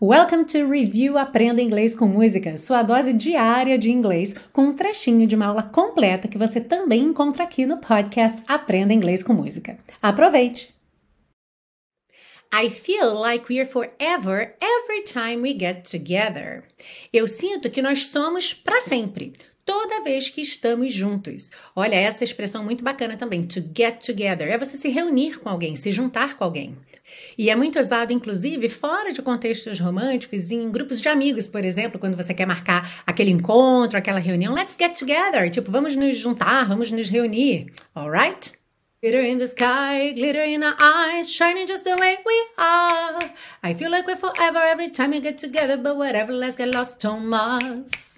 Welcome to Review Aprenda Inglês com Música, sua dose diária de inglês, com um trechinho de uma aula completa que você também encontra aqui no podcast Aprenda Inglês com Música. Aproveite! I feel like we're forever every time we get together. Eu sinto que nós somos para sempre toda vez que estamos juntos. Olha, essa expressão muito bacana também, to get together, é você se reunir com alguém, se juntar com alguém. E é muito usado, inclusive, fora de contextos românticos, em grupos de amigos, por exemplo, quando você quer marcar aquele encontro, aquela reunião, let's get together, tipo, vamos nos juntar, vamos nos reunir, alright? Glitter in the sky, glitter in our eyes, shining just the way we are. I feel like we're forever every time we get together, but whatever, let's get lost, Thomas.